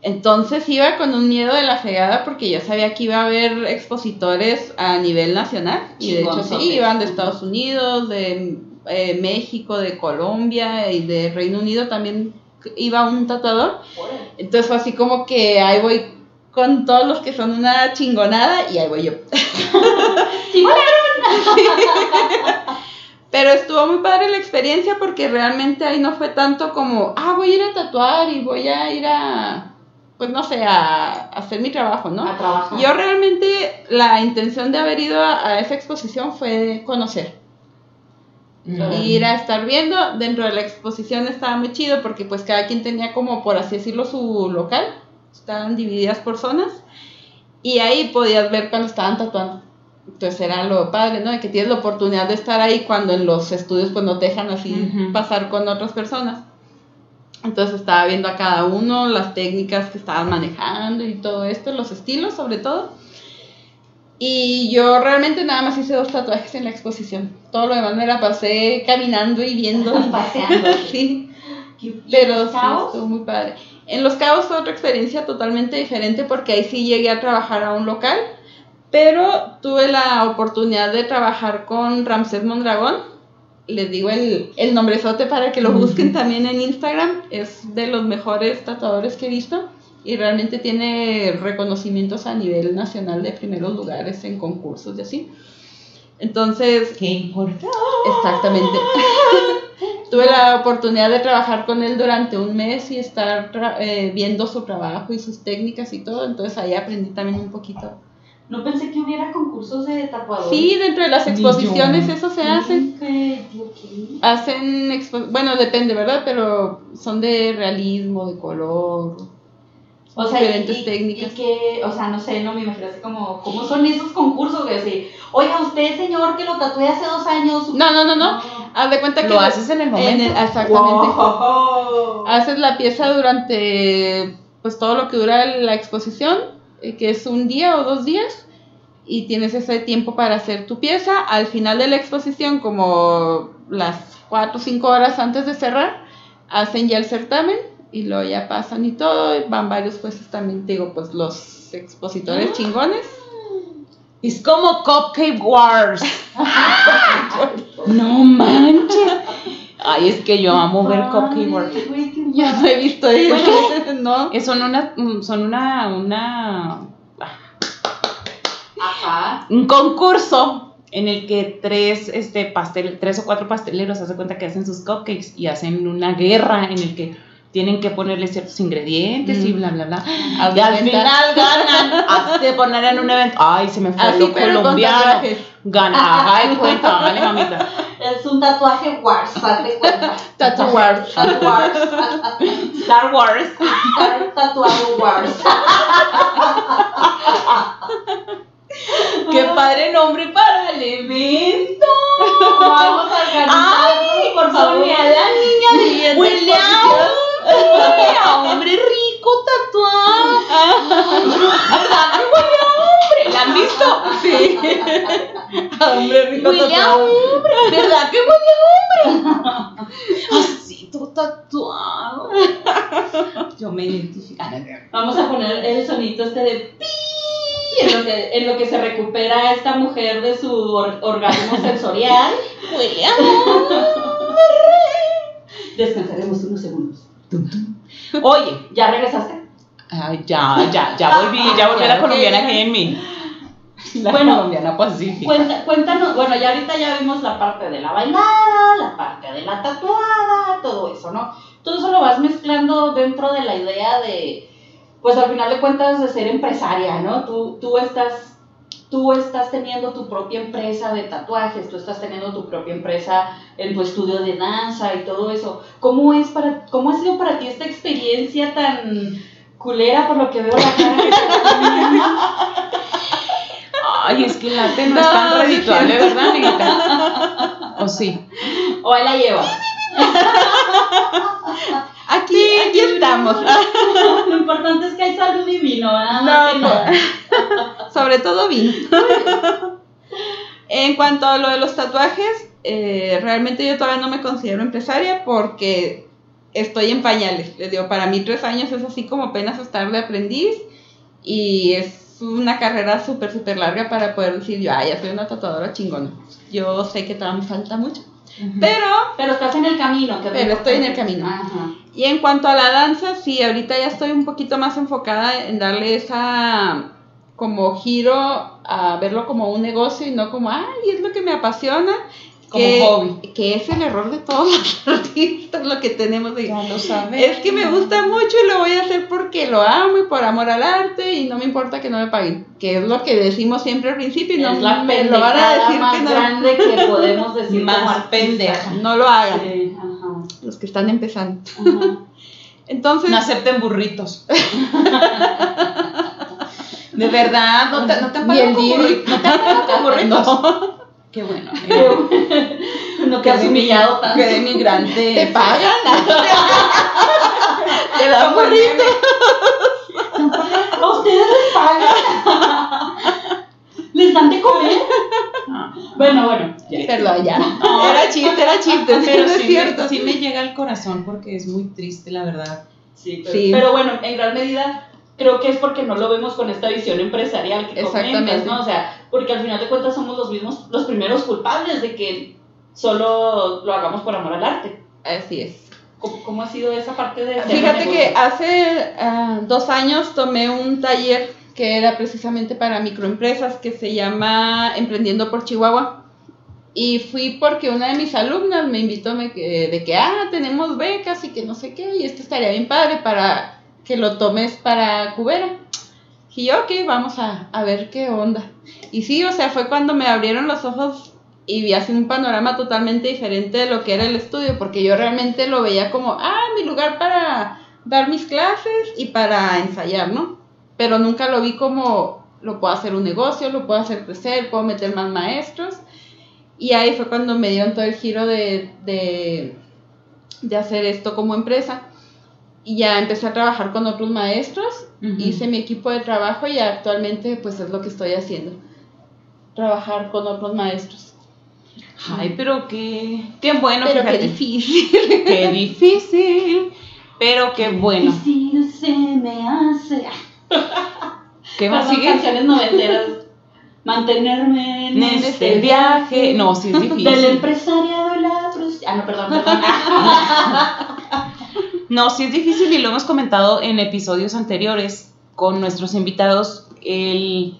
Entonces iba con un miedo de la fregada porque yo sabía que iba a haber expositores a nivel nacional. Y de hecho sí, iban de Estados Unidos, de eh, México, de Colombia y de Reino Unido también iba un tatuador. Entonces fue así como que ahí voy con todos los que son una chingonada y ahí voy yo. Pero estuvo muy padre la experiencia porque realmente ahí no fue tanto como, ah, voy a ir a tatuar y voy a ir a, pues no sé, a, a hacer mi trabajo, ¿no? a trabajar. Yo realmente la intención de haber ido a, a esa exposición fue conocer. Ir a estar viendo, dentro de la exposición estaba muy chido porque pues cada quien tenía como, por así decirlo, su local. Estaban divididas por zonas. Y ahí podías ver cuando estaban tatuando. Entonces era lo padre, ¿no? De que tienes la oportunidad de estar ahí cuando en los estudios pues no te dejan así pasar con otras personas. Entonces estaba viendo a cada uno las técnicas que estaban manejando y todo esto, los estilos sobre todo. Y yo realmente nada más hice dos tatuajes en la exposición. Todo lo demás me la pasé caminando y viendo. Paseando. sí, ¿Y pero los sí, estuvo muy padre. En Los Cabos fue otra experiencia totalmente diferente porque ahí sí llegué a trabajar a un local, pero tuve la oportunidad de trabajar con Ramsés Mondragón. Les digo el, el nombrezote para que lo busquen también en Instagram. Es de los mejores tatuadores que he visto y realmente tiene reconocimientos a nivel nacional de primeros lugares en concursos y así. Entonces, ¿Qué importa? Exactamente. Tuve la oportunidad de trabajar con él durante un mes y estar eh, viendo su trabajo y sus técnicas y todo, entonces ahí aprendí también un poquito. No pensé que hubiera concursos de tatuadores. Sí, dentro de las exposiciones eso se hace. Hacen, expo- bueno, depende, ¿verdad? Pero son de realismo, de color, O sea, diferentes y, técnicas. Y que, o sea, no sé, no me imagino así como, ¿cómo son esos concursos? güey? Así, oiga, usted, señor, que lo tatué hace dos años. No, no, no, no. Haz de cuenta que Lo haces en el momento. el- exactamente. Wow. Haces la pieza durante pues todo lo que dura la exposición, eh, que es un día o dos días, y tienes ese tiempo para hacer tu pieza. Al final de la exposición, como las cuatro o cinco horas antes de cerrar, hacen ya el certamen y luego ya pasan y todo, y van varios jueces también, te digo, pues los expositores chingones. Es como Cupcake Wars. no manches. Ay, es que yo amo ver Cupcake Wars. Yo no he visto eso, ¿no? Eh, Son una, mm, son una, una, Ajá. un concurso en el que tres, este, pastel, tres o cuatro pasteleros hacen cuenta que hacen sus cupcakes y hacen una guerra en el que tienen que ponerle ciertos ingredientes y Mm. bla, bla, bla. Y de al final ganan. Hazte poner en un evento. Ay, se me fue Así, lo colombiano. Gana, haga de cuenta, vale, mamita. Es un tatuaje wars, hazte cuenta. Tatu wars. Star Wars. Estar tatuado wars. Qué padre nombre para el evento. Vamos a organizarnos, Ay, por favor. Sonia, la niña Siguiente huele a huele a hombre rico tatuado. ¿Verdad que huele a hombre? ¿La han visto? Sí. Hombre rico Huele a tatuado. hombre. ¿Verdad que huele a hombre? Así, todo tatuado. Yo me identifico. Vamos a poner el sonito este de pi en lo que, en lo que se recupera esta mujer de su or- orgasmo sensorial. Huele a hombre. Descansaremos unos segundos. Oye, ¿Ya regresaste? Ay, ya, ya, ya volví, ya volví a la colombiana en mí. La Bueno, colombiana pacífica. Cuenta- cuéntanos, bueno, ya ahorita ya vimos la parte de la bailada, la parte de la tatuada, todo eso, ¿no? Todo eso lo vas mezclando dentro de la idea de, pues al final de cuentas, de ser empresaria, ¿no? Tú, tú estás, tú estás teniendo tu propia empresa de tatuajes, tú estás teniendo tu propia empresa en tu estudio de danza y todo eso. ¿Cómo es para, cómo ha sido para ti esta experiencia tan culera por lo que veo la cara? Ay, es que el arte no, es tan redituable. ¿verdad, amiguita? ¿O sí? O ahí la lleva. Aquí, aquí estamos. Lo importante es que hay salud y vino, ¿verdad? No, no. Sobre todo vino. en cuanto a lo de los tatuajes, eh, realmente yo todavía no me considero empresaria porque estoy en pañales. Les digo, para mí tres años es así como apenas estar de aprendiz y es una carrera súper, súper larga para poder decir yo, ah, ya soy una tatuadora chingona. Yo sé que todavía me falta mucho. Pero Pero estás en el camino. que Pero estoy en el camino. Ajá. Y en cuanto a la danza, sí, ahorita ya estoy un poquito más enfocada en darle esa como giro a verlo como un negocio y no como, ay, es lo que me apasiona. Como que, hobby. Que es el error de todos los artistas, lo que tenemos de... Ya lo sabes. Es que me gusta mucho y lo voy a hacer porque lo amo y por amor al arte y no me importa que no me paguen. Que es lo que decimos siempre al principio y no la me lo van a decir más que no, grande que podemos decir Más pendeja. no lo hagan. Sí, ajá, Los que están empezando. ajá. Entonces... No acepten burritos. De verdad, no te, no te han pagado. No te han. Qué bueno. No te has humillado tanto. Quedé migrante. Te pagan. Te dan burrito. meme. ¿A ustedes les pagan? ¿Les dan de comer? Ah, Bueno, bueno. Perdón, ya. Era chiste, era chiste. Pero es sí, cierto. Me, sí me llega al corazón porque es muy triste, la verdad. Sí, pero, Sí. pero bueno, en gran medida creo que es porque no lo vemos con esta visión empresarial que comentas. ¿no? O sea, porque al final de cuentas somos los mismos, los primeros culpables de que solo lo hagamos por amor al arte. Así es. ¿Cómo, cómo ha sido esa parte de... Fíjate que hace ah, dos años tomé un taller que era precisamente para microempresas que se llama Emprendiendo por Chihuahua. Y fui porque una de mis alumnas me invitó me- de que, ah, tenemos becas y que no sé qué, y esto estaría bien padre para que lo tomes para Cubera. Y yo, ok, vamos a, a ver qué onda. Y sí, o sea, fue cuando me abrieron los ojos y vi así un panorama totalmente diferente de lo que era el estudio, porque yo realmente lo veía como, ah, mi lugar para dar mis clases y para ensayar, ¿no? Pero nunca lo vi como, lo puedo hacer un negocio, lo puedo hacer crecer, puedo meter más maestros. Y ahí fue cuando me dieron todo el giro de, de, de hacer esto como empresa. Y ya empecé a trabajar con otros maestros, hice mi equipo de trabajo y actualmente pues es lo que estoy haciendo. Trabajar con otros maestros. Ay, pero qué, qué bueno, Pero qué difícil. Qué difícil. Pero qué bueno. Difícil se me hace... ¿Qué más sigue? canciones noventeras. Mantenerme en En este viaje. No, sí es Del difícil. empresariado y la Ah, no, perdón, perdón. No, sí es difícil y lo hemos comentado en episodios anteriores con nuestros invitados, el,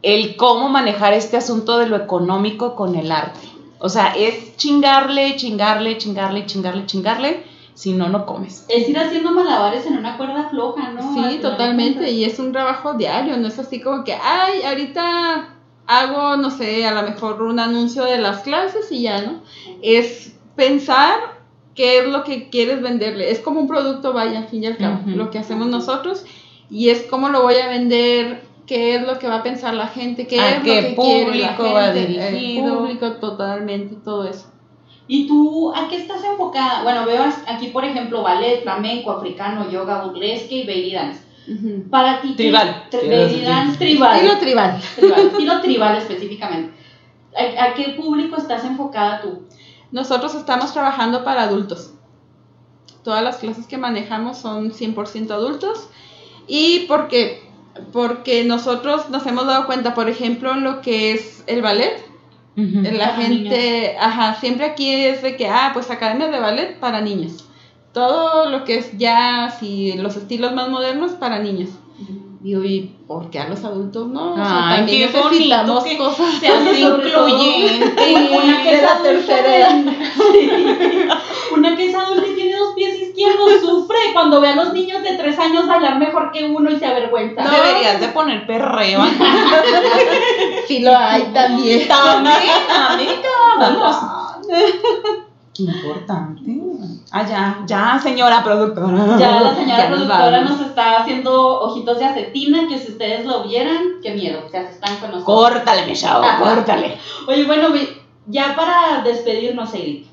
el cómo manejar este asunto de lo económico con el arte. O sea, es chingarle, chingarle, chingarle, chingarle, chingarle, si no, no comes. Es ir haciendo malabares en una cuerda floja, ¿no? Sí, totalmente. Y es un trabajo diario, no es así como que, ay, ahorita hago, no sé, a lo mejor un anuncio de las clases y ya, ¿no? Es pensar qué es lo que quieres venderle. Es como un producto, vaya, al fin y al cabo, Ujú. lo que hacemos nosotros. Y es cómo lo voy a vender, qué es lo que va a pensar la gente, qué ¿A es qué lo que quiere la público va gente, el dirigido? público, totalmente, todo eso. ¿Y tú a qué estás enfocada? Bueno, veo aquí, por ejemplo, ballet, flamenco, africano, yoga, burlesque y belly dance. Ujú. Para ti, ¿qué- Tribal. tri- belly dance tribal. Estilo tribal. tribal. Estilo tribal específicamente. ¿A, a qué público estás enfocada tú? Nosotros estamos trabajando para adultos. Todas las clases que manejamos son 100% adultos. Y porque, porque nosotros nos hemos dado cuenta, por ejemplo, en lo que es el ballet, la Para gente, ajá, siempre aquí es de que, ah, pues academia de ballet para niños. Todo lo que es jazz y los estilos más modernos para niños. Digo, ¿y por qué a los adultos no? O sea, Ay, también qué necesitamos que cosas seas Sobre todo, incluyente. Una que es la adulta, tercera edad. Sí. Una que es adulta y tiene dos pies izquierdos sufre cuando ve a los niños de tres años bailar mejor que uno y se avergüenza. No deberías de poner perreo. Sí lo hay también. También, amiga, vamos. Qué importante. Ah, ya, ya, señora productora. Ya la señora Ya productora nos está haciendo ojitos de acetina, que si ustedes lo vieran, qué miedo, se asustan con nosotros. Córtale, mi chavo, Ajá. córtale. Oye, bueno, ya para despedirnos, Edith,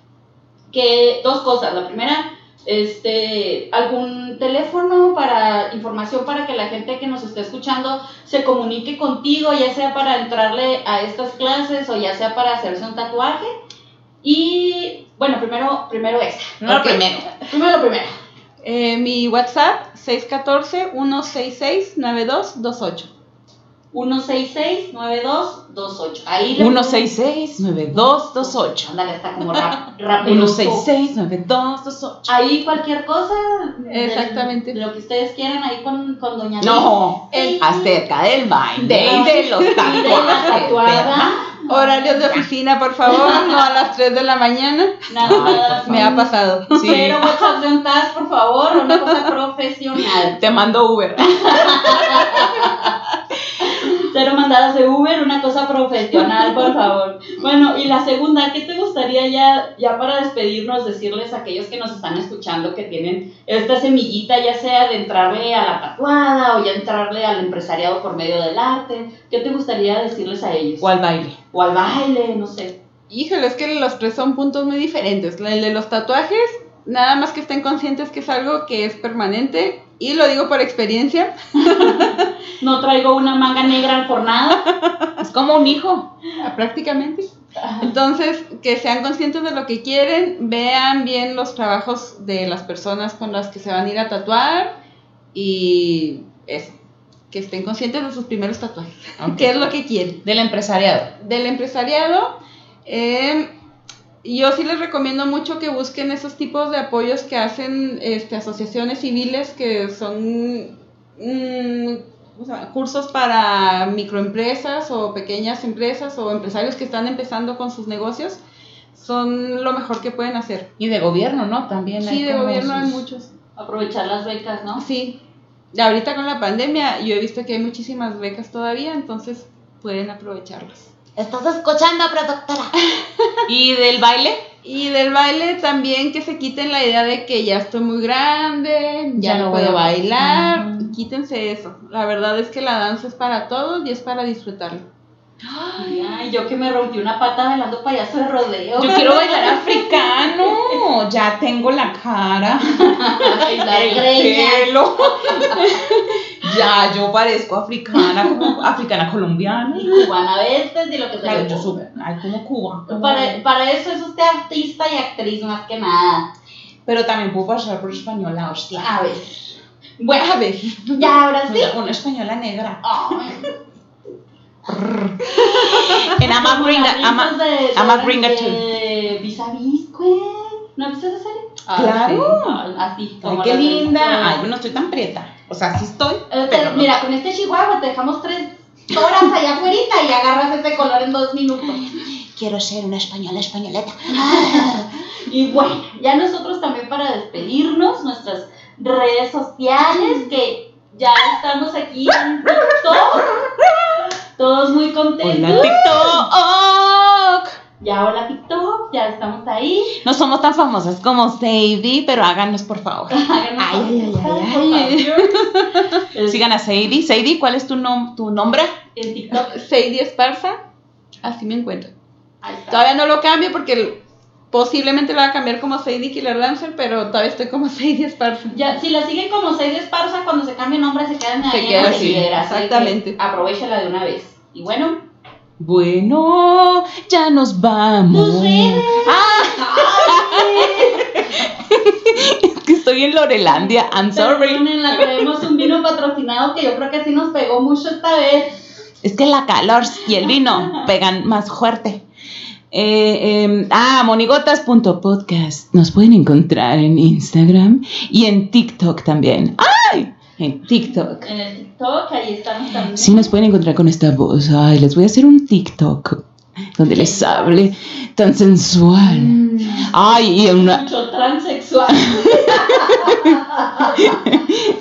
que dos cosas. La primera, este, algún teléfono para información para que la gente que nos esté escuchando se comunique contigo, ya sea para entrarle a estas clases o ya sea para hacerse un tatuaje. Y bueno, primero, primero esa. No, Ok. primero. Primero lo primero. Eh, mi WhatsApp 614-166-9228. 166-9228. Ahí le 166-9228. Ándale, está como rap, rápido. 166-9228. Ahí cualquier cosa. Exactamente. de lo que ustedes quieran, ahí con, con Doña No, Liz. acerca del baile de los de la tatuajes. Horarios de oficina, por favor, no a las 3 de la mañana. Nada. Me ha pasado. Sí. Pero WhatsApp de por favor, una cosa profesional. Te mando Uber. Cero mandadas de Uber, una cosa profesional, por favor. Bueno, y la segunda, ¿qué te gustaría ya, ya para despedirnos decirles a aquellos que nos están escuchando que tienen esta semillita, ya sea de entrarle a la tatuada o ya entrarle al empresariado por medio del arte? ¿Qué te gustaría decirles a ellos? O al baile. O al baile, no sé. Híjole, es que los tres son puntos muy diferentes. El de los tatuajes, nada más que estén conscientes que es algo que es permanente. Y lo digo por experiencia. No traigo una manga negra por nada. Es como un hijo. Ah, prácticamente. Entonces, que sean conscientes de lo que quieren, vean bien los trabajos de las personas con las que se van a ir a tatuar y eso, que estén conscientes de sus primeros tatuajes, qué es lo que quieren. Del empresariado. Del empresariado, eh, yo sí les recomiendo mucho que busquen esos tipos de apoyos que hacen este, asociaciones civiles que son mm, cursos para microempresas o pequeñas empresas o empresarios que están empezando con sus negocios. Son lo mejor que pueden hacer. Y de gobierno, ¿no? También hay Sí, de gobierno hay muchos. Aprovechar las becas, ¿no? Sí. Ahorita con la pandemia yo he visto que hay muchísimas becas todavía, entonces pueden aprovecharlas. ¿Estás escuchando, productora? ¿Y del baile? Y del baile también que se quiten la idea de que ya estoy muy grande, ya, Ya no puedo voy a- bailar. Quítense eso. La verdad es que la danza es para todos y es para disfrutarlo. Ay, yo que me rompí una pata bailando payaso de rodeo. Yo quiero bailar africano. Ya tengo la cara. Ay, la el greña. pelo. Ya, yo parezco africana, como africana colombiana. Y cubana veces y lo que se Claro, le yo soy, ay, como Cuba. como- Para, para eso es usted artista y actriz más que nada. Pero también puedo pasar por española, hostia. A ver. Bueno, A ver, ya ahora sí. Una, una española negra. Ay, En Ama como Gringa, Ama, risas de- Ama de- Gringa too. Vis a Vis. ¿No viste esa serie? Claro. Ah, Así. Ay, qué linda. Ay, bueno, estoy tan prieta. O sea, sí estoy. Eh, te- Pero no. mira, con este chihuahua te dejamos tres horas allá afuera y agarras ese color en dos minutos. Quiero ser una española españoleta. Y bueno, ya nosotros también para despedirnos, nuestras redes sociales, que ya estamos aquí en TikTok. Todos muy contentos. Hola, TikTok. Ya hola TikTok, ya estamos ahí. No somos tan famosas como Sadie, pero háganos por favor. Háganos Ay, ay, favor, ay, por favor. Sigan a Sadie. Sadie, ¿cuál es tu, nom tu nombre? En TikTok. Sadie Esparza, así me encuentro. Ahí está. Todavía no lo cambio porque posiblemente lo va a cambiar como Sadie Killer Dancer, pero todavía estoy como Sadie Esparza. Ya, si la siguen como Seis Esparza, cuando se cambie nombre se quedan Se ahí queda en la así, seguidera, así exactamente. Aprovechala de una vez. Y bueno, Bueno, ya nos vamos. tus redes. Es que estoy en Lorelandia. I'm sorry. Traemos un vino patrocinado que yo creo que sí nos pegó mucho esta vez. Es que la calor y el vino pegan más fuerte. Eh, eh, ah, monigotas.podcast. Nos pueden encontrar en Instagram y en TikTok también. ¡Ay! En TikTok. En el TikTok, ahí estamos también. Sí, nos pueden encontrar con esta voz. Ay, les voy a hacer un TikTok donde les hable tan sensual. Ay, y una Mucho transexual.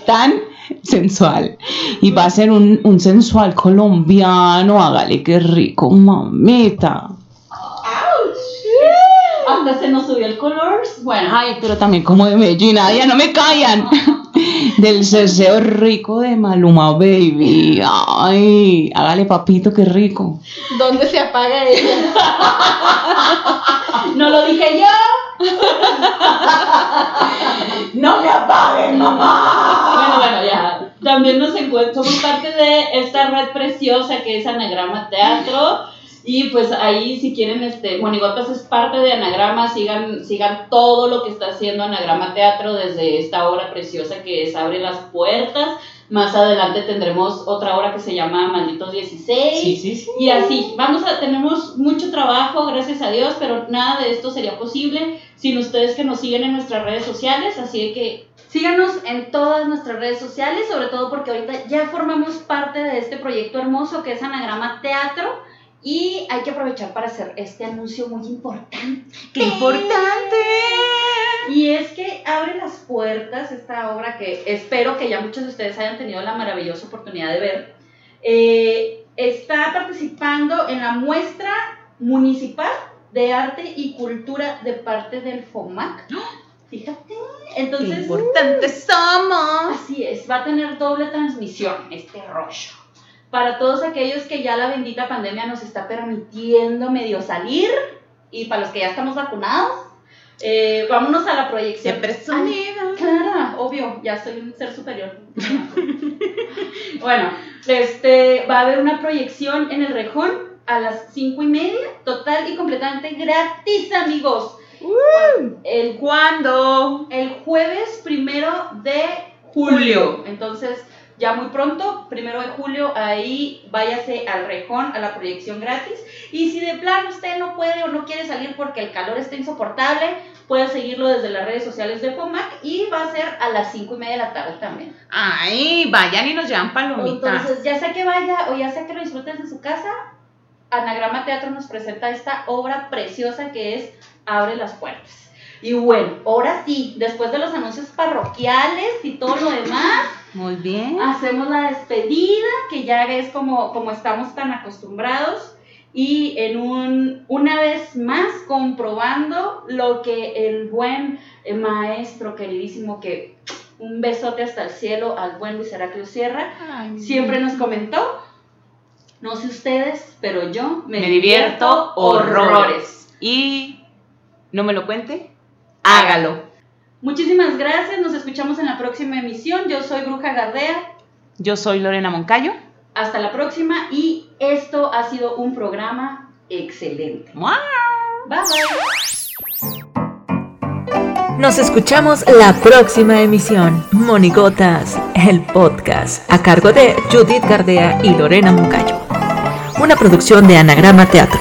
tan sensual. Y va a ser un, un sensual colombiano. Hágale qué rico, mamita. ¿A donde se nos subió el color. Bueno, Ay, pero también como de Medellín, ya no me callan. Del ceseo rico de Maluma Baby. Ay, hágale papito, qué rico. ¿Dónde se apaga ella? no lo dije yo. ¡No me apaguen, mamá! Bueno, bueno, ya. También nos encuentran, somos parte de esta red preciosa que es Anagrama Teatro. Y pues ahí si quieren, este, Monigotas es parte de Anagrama, sigan, sigan todo lo que está haciendo Anagrama Teatro desde esta obra preciosa que es Abre las Puertas. Más adelante tendremos otra obra que se llama Malditos 16. Sí, sí, sí. Y así, vamos a, tenemos mucho trabajo, gracias a Dios, pero nada de esto sería posible sin ustedes que nos siguen en nuestras redes sociales, así que síganos en todas nuestras redes sociales, sobre todo porque ahorita ya formamos parte de este proyecto hermoso que es Anagrama Teatro. Y hay que aprovechar para hacer este anuncio muy importante. ¡Qué importante! Y es que abre las puertas esta obra que espero que ya muchos de ustedes hayan tenido la maravillosa oportunidad de ver. Eh, está participando en la muestra municipal de arte y cultura de parte del FOMAC. Fíjate, entonces... ¡Qué importantes somos! Así es, va a tener doble transmisión este rollo. Para todos aquellos que ya la bendita pandemia nos está permitiendo medio salir y para los que ya estamos vacunados, eh, vámonos a la proyección. Siempre Ay, Claro, obvio, ya soy un ser superior. bueno, este, va a haber una proyección en el Rejón a las cinco y media, total y completamente gratis, amigos. El ¿Cuándo? el jueves primero de julio. Entonces, ya muy pronto, primero de julio, ahí váyase al rejón, a la proyección gratis. Y si de plano usted no puede o no quiere salir porque el calor está insoportable, puede seguirlo desde las redes sociales de FOMAC y va a ser a las 5 y media de la tarde también. Ay, vayan y nos llevan palomitas. Entonces, ya sea que vaya o ya sea que lo disfruten en su casa, Anagrama Teatro nos presenta esta obra preciosa que es Abre las puertas. Y bueno, ahora sí, después de los anuncios parroquiales y todo lo demás, Muy bien. hacemos la despedida, que ya es como, como estamos tan acostumbrados. Y en un, una vez más comprobando lo que el buen eh, maestro queridísimo, que un besote hasta el cielo al buen Luis Heraclio Sierra, siempre nos comentó. No sé ustedes, pero yo me, Me divierto horrores. Y no me lo cuente, hágalo. Muchísimas gracias, nos escuchamos en la próxima emisión. Yo soy Bruja Gardea. Yo soy Lorena Moncayo. Hasta la próxima y esto ha sido un programa excelente. ¡Mua! Bye bye. Nos escuchamos la próxima emisión. Monigotas, el podcast, a cargo de Judith Gardea y Lorena Moncayo. Una producción de Anagrama Teatro.